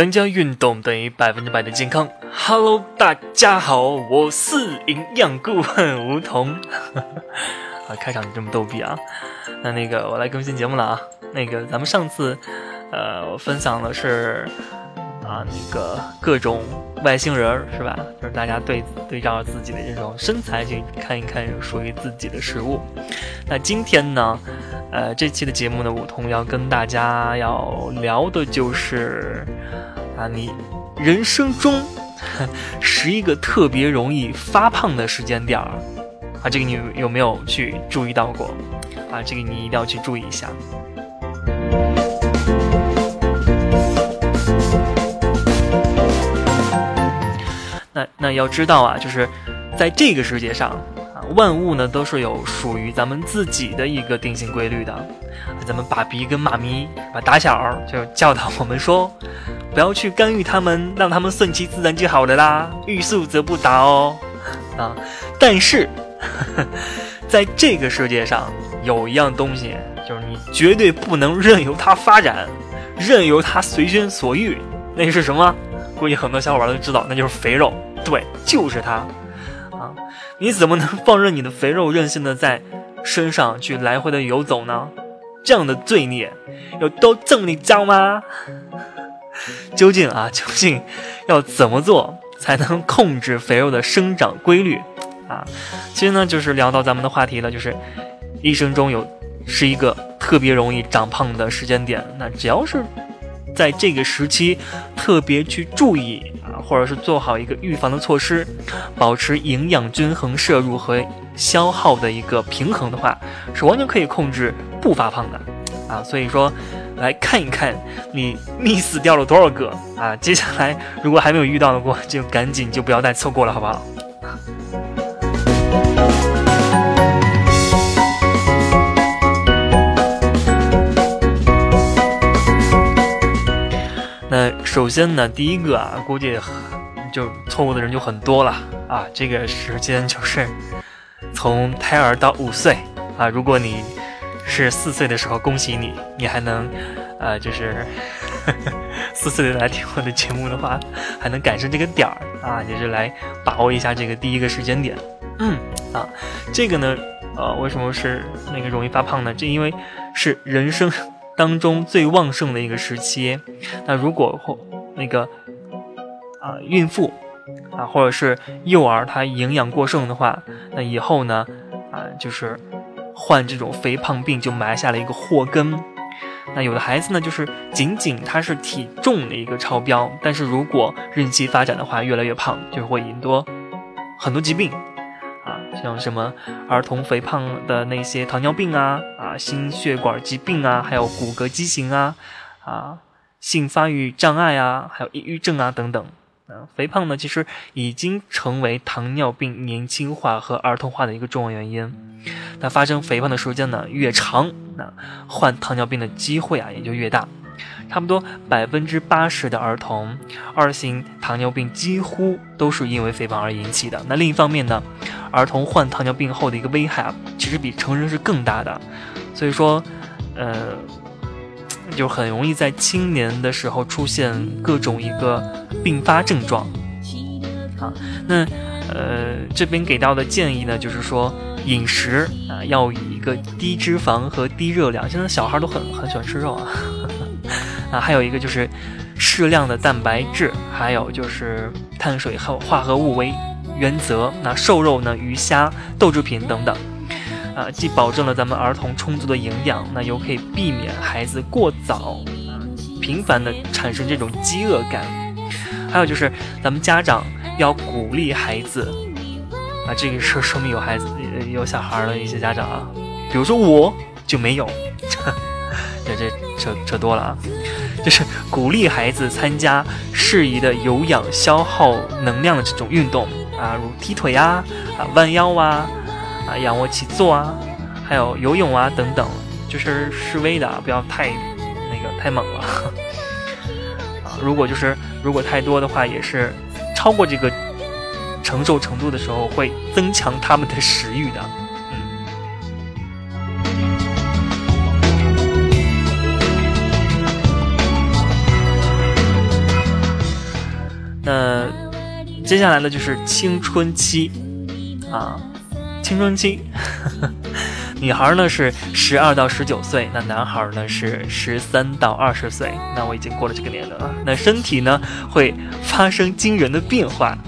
杨家运动等于百分之百的健康。Hello，大家好，我是营养顾问 吴桐。啊，开场就这么逗逼啊！那那个，我来更新节目了啊。那个，咱们上次，呃，我分享的是啊，那个各种外星人是吧？就是大家对对照自己的这种身材去看一看属于自己的食物。那今天呢？呃，这期的节目呢，梧桐要跟大家要聊的就是啊，你人生中十一个特别容易发胖的时间点儿啊，这个你有没有去注意到过啊？这个你一定要去注意一下。要知道啊，就是在这个世界上啊。万物呢都是有属于咱们自己的一个定性规律的，咱们爸比跟妈咪把打小就教导我们说，不要去干预他们，让他们顺其自然就好了啦，欲速则不达哦，啊！但是，在这个世界上有一样东西，就是你绝对不能任由它发展，任由它随心所欲，那是什么？估计很多小伙伴都知道，那就是肥肉，对，就是它。啊你怎么能 放任你的肥肉任性的在身上去来回的游走呢？这样的罪孽有多重，你知道吗？究竟啊，究竟要怎么做才能控制肥肉的生长规律啊？其实呢，就是聊到咱们的话题了，就是一生中有是一个特别容易长胖的时间点，那只要是。在这个时期，特别去注意啊，或者是做好一个预防的措施，保持营养均衡摄入和消耗的一个平衡的话，是完全可以控制不发胖的啊。所以说，来看一看你 miss 掉了多少个啊！接下来如果还没有遇到的过，就赶紧就不要再错过了，好不好？首先呢，第一个啊，估计就错误的人就很多了啊。这个时间就是从胎儿到五岁啊。如果你是四岁的时候，恭喜你，你还能呃，就是 四岁来听我的节目的话，还能赶上这个点儿啊，就是来把握一下这个第一个时间点。嗯啊，这个呢，呃，为什么是那个容易发胖呢？这因为是人生。当中最旺盛的一个时期，那如果或那个啊孕妇啊或者是幼儿，他营养过剩的话，那以后呢啊就是患这种肥胖病就埋下了一个祸根。那有的孩子呢，就是仅仅他是体重的一个超标，但是如果任其发展的话，越来越胖，就会引多很多疾病。像什么儿童肥胖的那些糖尿病啊啊心血管疾病啊，还有骨骼畸形啊啊性发育障碍啊，还有抑郁症啊等等啊，肥胖呢其实已经成为糖尿病年轻化和儿童化的一个重要原因。那发生肥胖的时间呢越长，那患糖尿病的机会啊也就越大。差不多百分之八十的儿童二型糖尿病几乎都是因为肥胖而引起的。那另一方面呢，儿童患糖尿病后的一个危害啊，其实比成人是更大的。所以说，呃，就很容易在青年的时候出现各种一个并发症状。啊，那呃这边给到的建议呢，就是说饮食啊要以一个低脂肪和低热量。现在小孩都很很喜欢吃肉啊。啊，还有一个就是适量的蛋白质，还有就是碳水和化合物为原则。那瘦肉呢，鱼虾、豆制品等等，啊，既保证了咱们儿童充足的营养，那又可以避免孩子过早、频繁的产生这种饥饿感。还有就是咱们家长要鼓励孩子，啊，这个是说明有孩子、有小孩的一些家长啊，比如说我就没有，这这扯扯多了啊。就是鼓励孩子参加适宜的有氧消耗能量的这种运动啊，如踢腿呀、啊弯腰啊、啊仰卧起坐啊，还有游泳啊等等，就是示威的啊，不要太那个太猛了啊。如果就是如果太多的话，也是超过这个承受程度的时候，会增强他们的食欲的。接下来呢就是青春期啊，青春期，女孩呢是十二到十九岁，那男孩呢是十三到二十岁。那我已经过了这个年龄了。那身体呢会发生惊人的变化，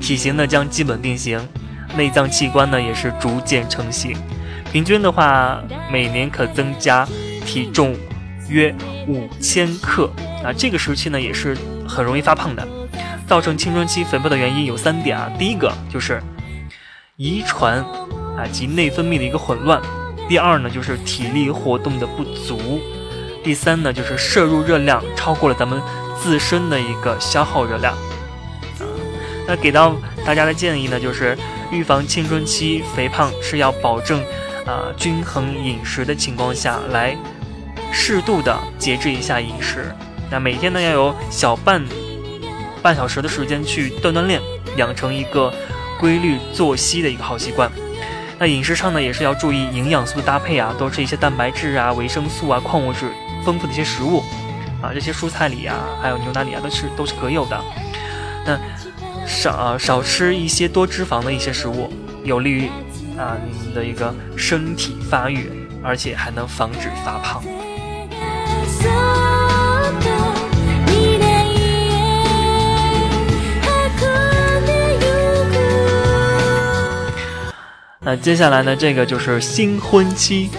体型呢将基本定型，内脏器官呢也是逐渐成型。平均的话，每年可增加体重约五千克。啊，这个时期呢也是很容易发胖的。造成青春期肥胖的原因有三点啊，第一个就是遗传啊及内分泌的一个混乱，第二呢就是体力活动的不足，第三呢就是摄入热量超过了咱们自身的一个消耗热量。啊，那给到大家的建议呢，就是预防青春期肥胖是要保证啊均衡饮食的情况下来适度的节制一下饮食，那每天呢要有小半。半小时的时间去锻锻炼，养成一个规律作息的一个好习惯。那饮食上呢，也是要注意营养素的搭配啊，多吃一些蛋白质啊、维生素啊、矿物质丰富的一些食物啊，这些蔬菜里啊，还有牛奶里啊，都是都是可有的。那少啊少吃一些多脂肪的一些食物，有利于啊你们的一个身体发育，而且还能防止发胖。那接下来呢？这个就是新婚期。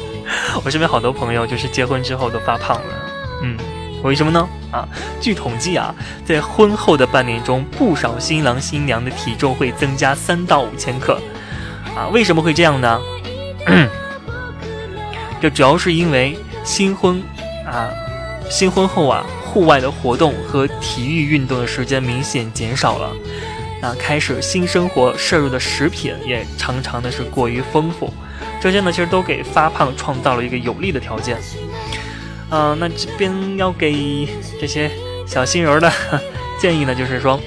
我身边好多朋友就是结婚之后都发胖了。嗯，为什么呢？啊，据统计啊，在婚后的半年中，不少新郎新娘的体重会增加三到五千克。啊，为什么会这样呢？这主要是因为新婚啊，新婚后啊，户外的活动和体育运动的时间明显减少了。那开始新生活摄入的食品也常常的是过于丰富，这些呢其实都给发胖创造了一个有利的条件。嗯，那这边要给这些小新人的 建议呢，就是说，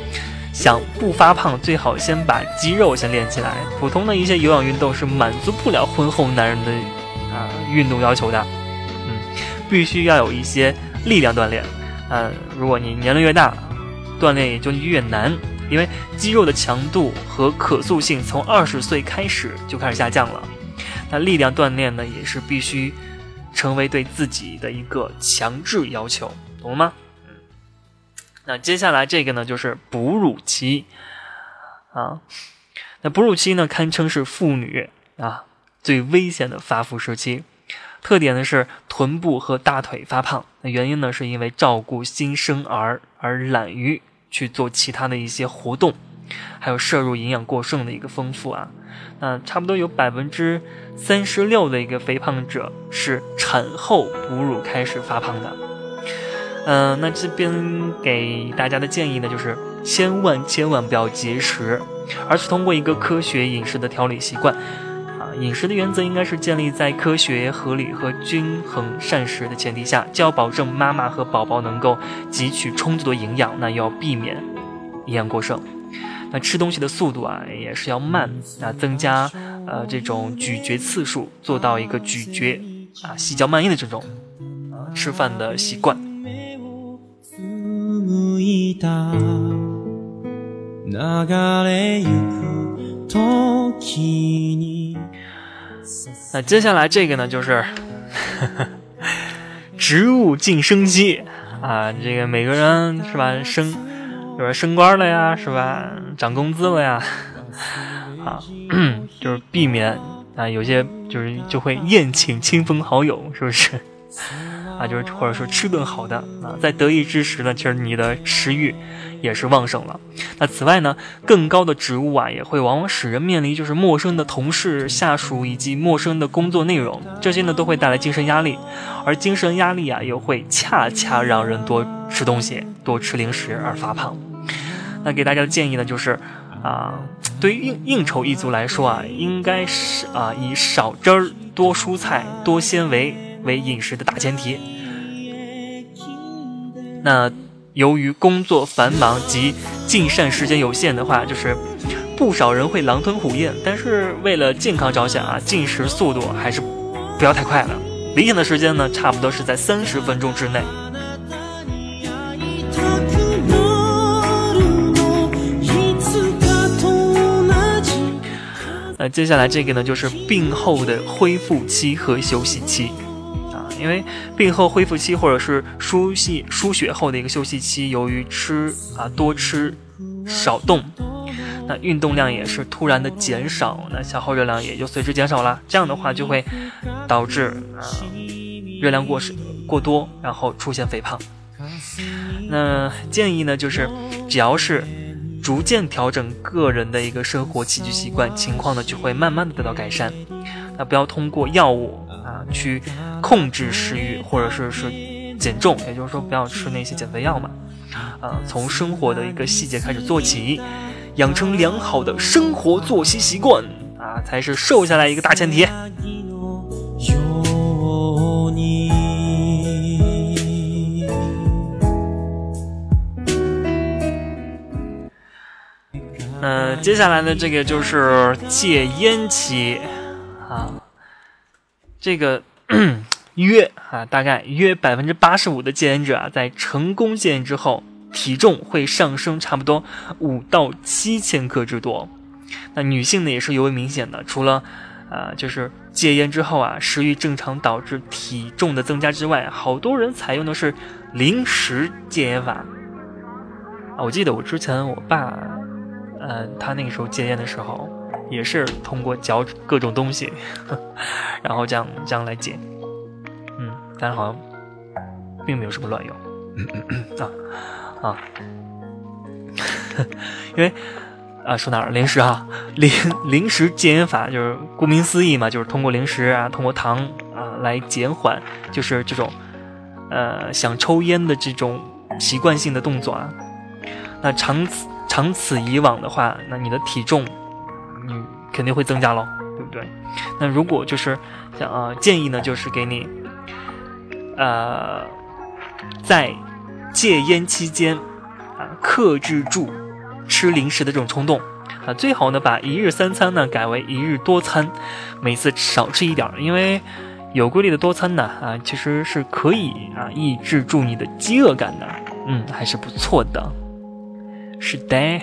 想不发胖，最好先把肌肉先练起来。普通的一些有氧运动是满足不了婚后男人的啊运动要求的。嗯，必须要有一些力量锻炼。嗯，如果你年龄越大，锻炼也就越难。因为肌肉的强度和可塑性从二十岁开始就开始下降了，那力量锻炼呢也是必须成为对自己的一个强制要求，懂了吗？嗯，那接下来这个呢就是哺乳期啊，那哺乳期呢堪称是妇女啊最危险的发福时期，特点呢是臀部和大腿发胖，那原因呢是因为照顾新生儿而懒于。去做其他的一些活动，还有摄入营养过剩的一个丰富啊，那差不多有百分之三十六的一个肥胖者是产后哺乳开始发胖的。嗯，那这边给大家的建议呢，就是千万千万不要节食，而是通过一个科学饮食的调理习惯。饮食的原则应该是建立在科学、合理和均衡膳食的前提下，既要保证妈妈和宝宝能够汲取充足的营养，那要避免营养过剩。那吃东西的速度啊，也是要慢，啊，增加呃这种咀嚼次数，做到一个咀嚼啊细嚼慢咽的这种吃饭的习惯。那接下来这个呢，就是 植物晋升机啊，这个每个人是吧，升，就是，升官了呀，是吧，涨工资了呀，啊，就是避免啊，有些就是就会宴请亲朋好友，是不是？啊，就是或者说吃顿好的啊，在得意之时呢，其实你的食欲。也是旺盛了。那此外呢，更高的职务啊，也会往往使人面临就是陌生的同事、下属以及陌生的工作内容，这些呢都会带来精神压力，而精神压力啊，又会恰恰让人多吃东西、多吃零食而发胖。那给大家的建议呢，就是啊，对于应应酬一族来说啊，应该是啊以少汁儿、多蔬菜、多纤维为饮食的大前提。那。由于工作繁忙及进膳时间有限的话，就是不少人会狼吞虎咽。但是为了健康着想啊，进食速度还是不要太快了。理想的时间呢，差不多是在三十分钟之内。呃，接下来这个呢，就是病后的恢复期和休息期。因为病后恢复期或者是输血输血后的一个休息期，由于吃啊多吃少动，那运动量也是突然的减少，那消耗热量也就随之减少了。这样的话就会导致啊热量过少过多，然后出现肥胖。那建议呢，就是只要是。逐渐调整个人的一个生活起居习惯，情况呢就会慢慢的得到改善。那不要通过药物去控制食欲，或者是是减重，也就是说不要吃那些减肥药嘛。啊，从生活的一个细节开始做起，养成良好的生活作息习惯啊，才是瘦下来一个大前提。嗯，接下来呢这个就是戒烟期，这个 约啊，大概约百分之八十五的戒烟者啊，在成功戒烟之后，体重会上升差不多五到七千克之多。那女性呢，也是尤为明显的，除了啊，就是戒烟之后啊，食欲正常导致体重的增加之外，好多人采用的是零食戒烟法啊。我记得我之前我爸。嗯，他那个时候戒烟的时候，也是通过嚼各种东西，然后这样这样来减。嗯，但是好像并没有什么卵用。啊啊，因为啊说哪儿零食啊，零零食戒烟法就是顾名思义嘛，就是通过零食啊，通过糖啊来减缓，就是这种呃想抽烟的这种习惯性的动作啊。那长此。长此以往的话，那你的体重，你肯定会增加喽，对不对？那如果就是想啊，建议呢，就是给你，呃，在戒烟期间啊，克制住吃零食的这种冲动啊，最好呢，把一日三餐呢改为一日多餐，每次少吃一点，因为有规律的多餐呢啊，其实是可以啊抑制住你的饥饿感的，嗯，还是不错的。是的，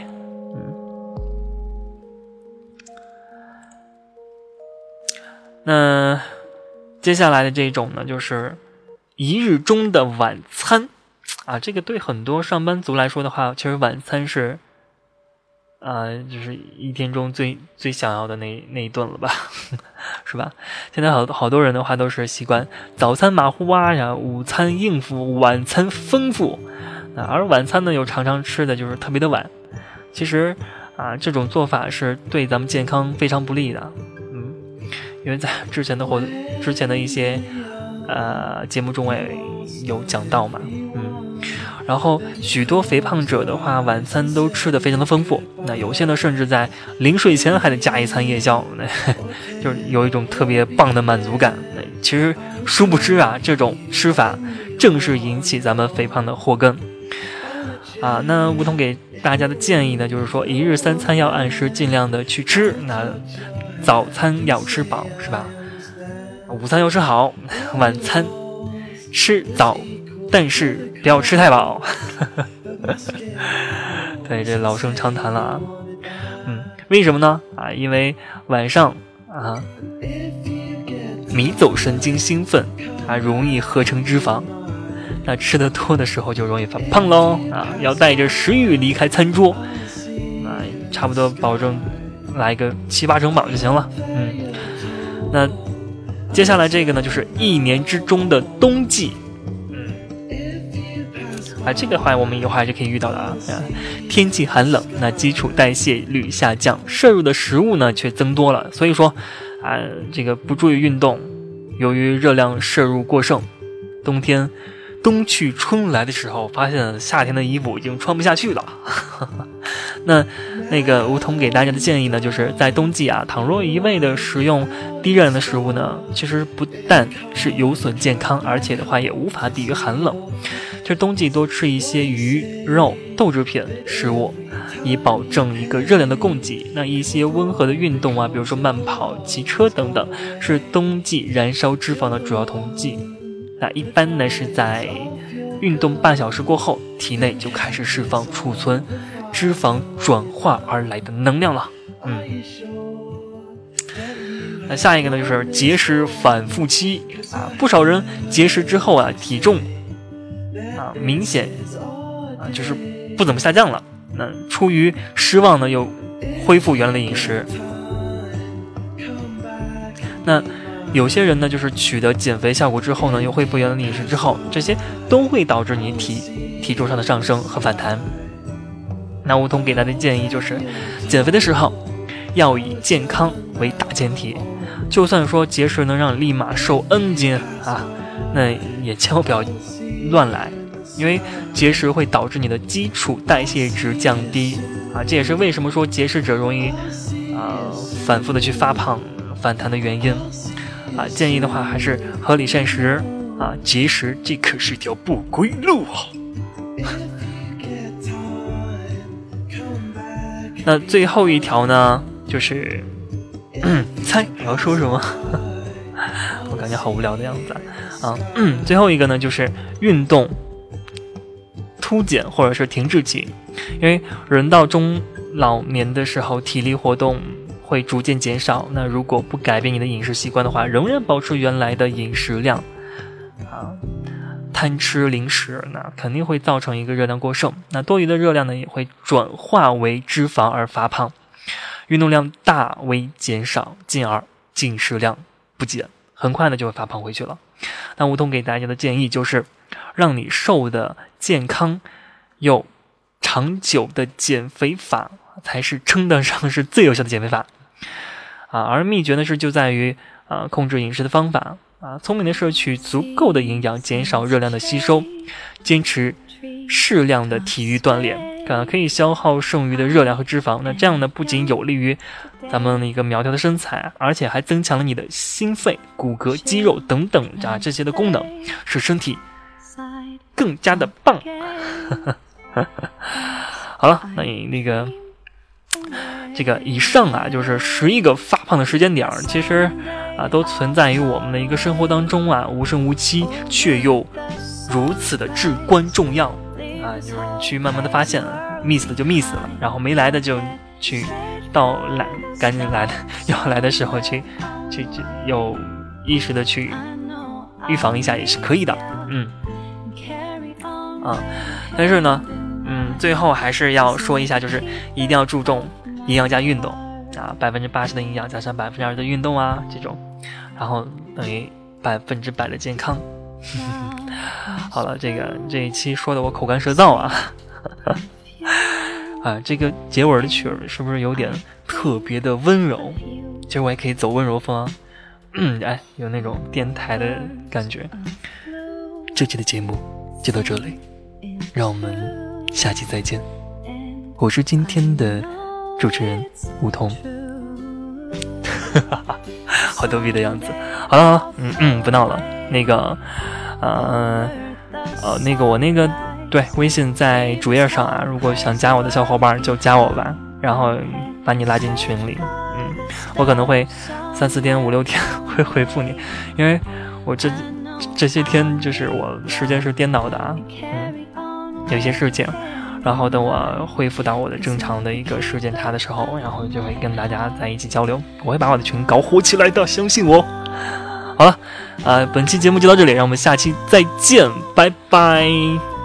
那接下来的这种呢，就是一日中的晚餐啊，这个对很多上班族来说的话，其实晚餐是，啊，就是一天中最最想要的那那一顿了吧，是吧？现在好好多人的话都是习惯早餐马虎啊，然后午餐应付，晚餐丰富。而晚餐呢，又常常吃的就是特别的晚，其实啊，这种做法是对咱们健康非常不利的，因为在之前的或之前的一些呃节目中也有讲到嘛，嗯，然后许多肥胖者的话，晚餐都吃的非常的丰富，那有些呢，甚至在临睡前还得加一餐夜宵，那 就是有一种特别棒的满足感。其实殊不知啊，这种吃法正是引起咱们肥胖的祸根。啊，那梧桐给大家的建议呢，就是说一日三餐要按时尽量的去吃，那早餐要吃饱，是吧？午餐要吃好，晚餐吃早，但是不要吃太饱。对，这老生常谈了啊。嗯，为什么呢？啊，因为晚上啊，迷走神经兴奋，啊，容易合成脂肪。那吃的多的时候就容易发胖喽啊！要带着食欲离开餐桌，那差不多保证来个七八成饱就行了。嗯，那接下来这个呢，就是一年之中的冬季。嗯，啊，这个话我们以后还是可以遇到的啊。天气寒冷，那基础代谢率下降，摄入的食物呢却增多了。所以说，啊，这个不注意运动，由于热量摄入过剩，冬天。冬去春来的时候，发现夏天的衣服已经穿不下去了。那那个梧桐给大家的建议呢，就是在冬季啊，倘若一味的食用低热量的食物呢，其实不但是有损健康，而且的话也无法抵御寒冷。就是冬季多吃一些鱼肉、豆制品食物，以保证一个热量的供给。那一些温和的运动啊，比如说慢跑、骑车等等，是冬季燃烧脂肪的主要途径。那一般呢是在运动半小时过后，体内就开始释放储存脂肪转化而来的能量了。嗯，那下一个呢，就是节食反复期啊，不少人节食之后啊，体重啊明显啊就是不怎么下降了。那出于失望呢，又恢复原来的饮食。那有些人呢，就是取得减肥效果之后呢，又恢复原来的饮食之后，这些都会导致你体体重上的上升和反弹。那梧桐给大家的建议就是，减肥的时候要以健康为大前提。就算说节食能让你立马瘦 N 斤啊，那也千万不要乱来，因为节食会导致你的基础代谢值降低啊，这也是为什么说节食者容易啊反复的去发胖反弹的原因啊。建议的话还是合理膳食啊，节食这可是条不归路啊。那最后一条呢，就是。猜你要说什么？我感觉好无聊的样子啊！嗯，最后一个呢，就是运动突减或者是停滞期，因为人到中老年的时候，体力活动会逐渐减少。那如果不改变你的饮食习惯的话，仍然保持原来的饮食量啊，贪吃零食，那肯定会造成一个热量过剩。那多余的热量呢，也会转化为脂肪而发胖。运动量大为减少，进而进食量不减，很快呢就会发胖回去了。那梧桐给大家的建议就是，让你瘦的健康又长久的减肥法，才是称得上是最有效的减肥法啊。而秘诀呢是就在于啊控制饮食的方法啊，聪明的摄取足够的营养，减少热量的吸收，坚持适量的体育锻炼。啊，可以消耗剩余的热量和脂肪。那这样呢，不仅有利于咱们的一个苗条的身材，而且还增强了你的心肺、骨骼、肌肉等等啊这些的功能，使身体更加的棒。好了，那你那个这个以上啊，就是十一个发胖的时间点儿，其实啊，都存在于我们的一个生活当中啊，无声无息，却又如此的至关重要。啊，就是你去慢慢的发现，miss 了就 miss 了，然后没来的就去到来赶紧来的 要来的时候去去去有意识的去预防一下也是可以的，嗯啊，但是呢，嗯，最后还是要说一下，就是一定要注重营养加运动啊，百分之八十的营养加上百分之二的运动啊，这种，然后等于百分之百的健康。好了，这个这一期说的我口干舌燥啊，啊，这个结尾的曲儿是不是有点特别的温柔？其实我也可以走温柔风，嗯，哎，有那种电台的感觉。这期的节目就到这里，让我们下期再见。我是今天的主持人梧桐，好逗逼的样子。好了，好了，嗯嗯，不闹了，那个。呃，呃，那个我那个对微信在主页上啊，如果想加我的小伙伴就加我吧，然后把你拉进群里。嗯，我可能会三四天五六天 会回复你，因为我这这些天就是我时间是颠倒的啊，嗯，有些事情，然后等我恢复到我的正常的一个时间差的时候，然后就会跟大家在一起交流，我会把我的群搞火起来的，相信我。好了，呃，本期节目就到这里，让我们下期再见，拜拜。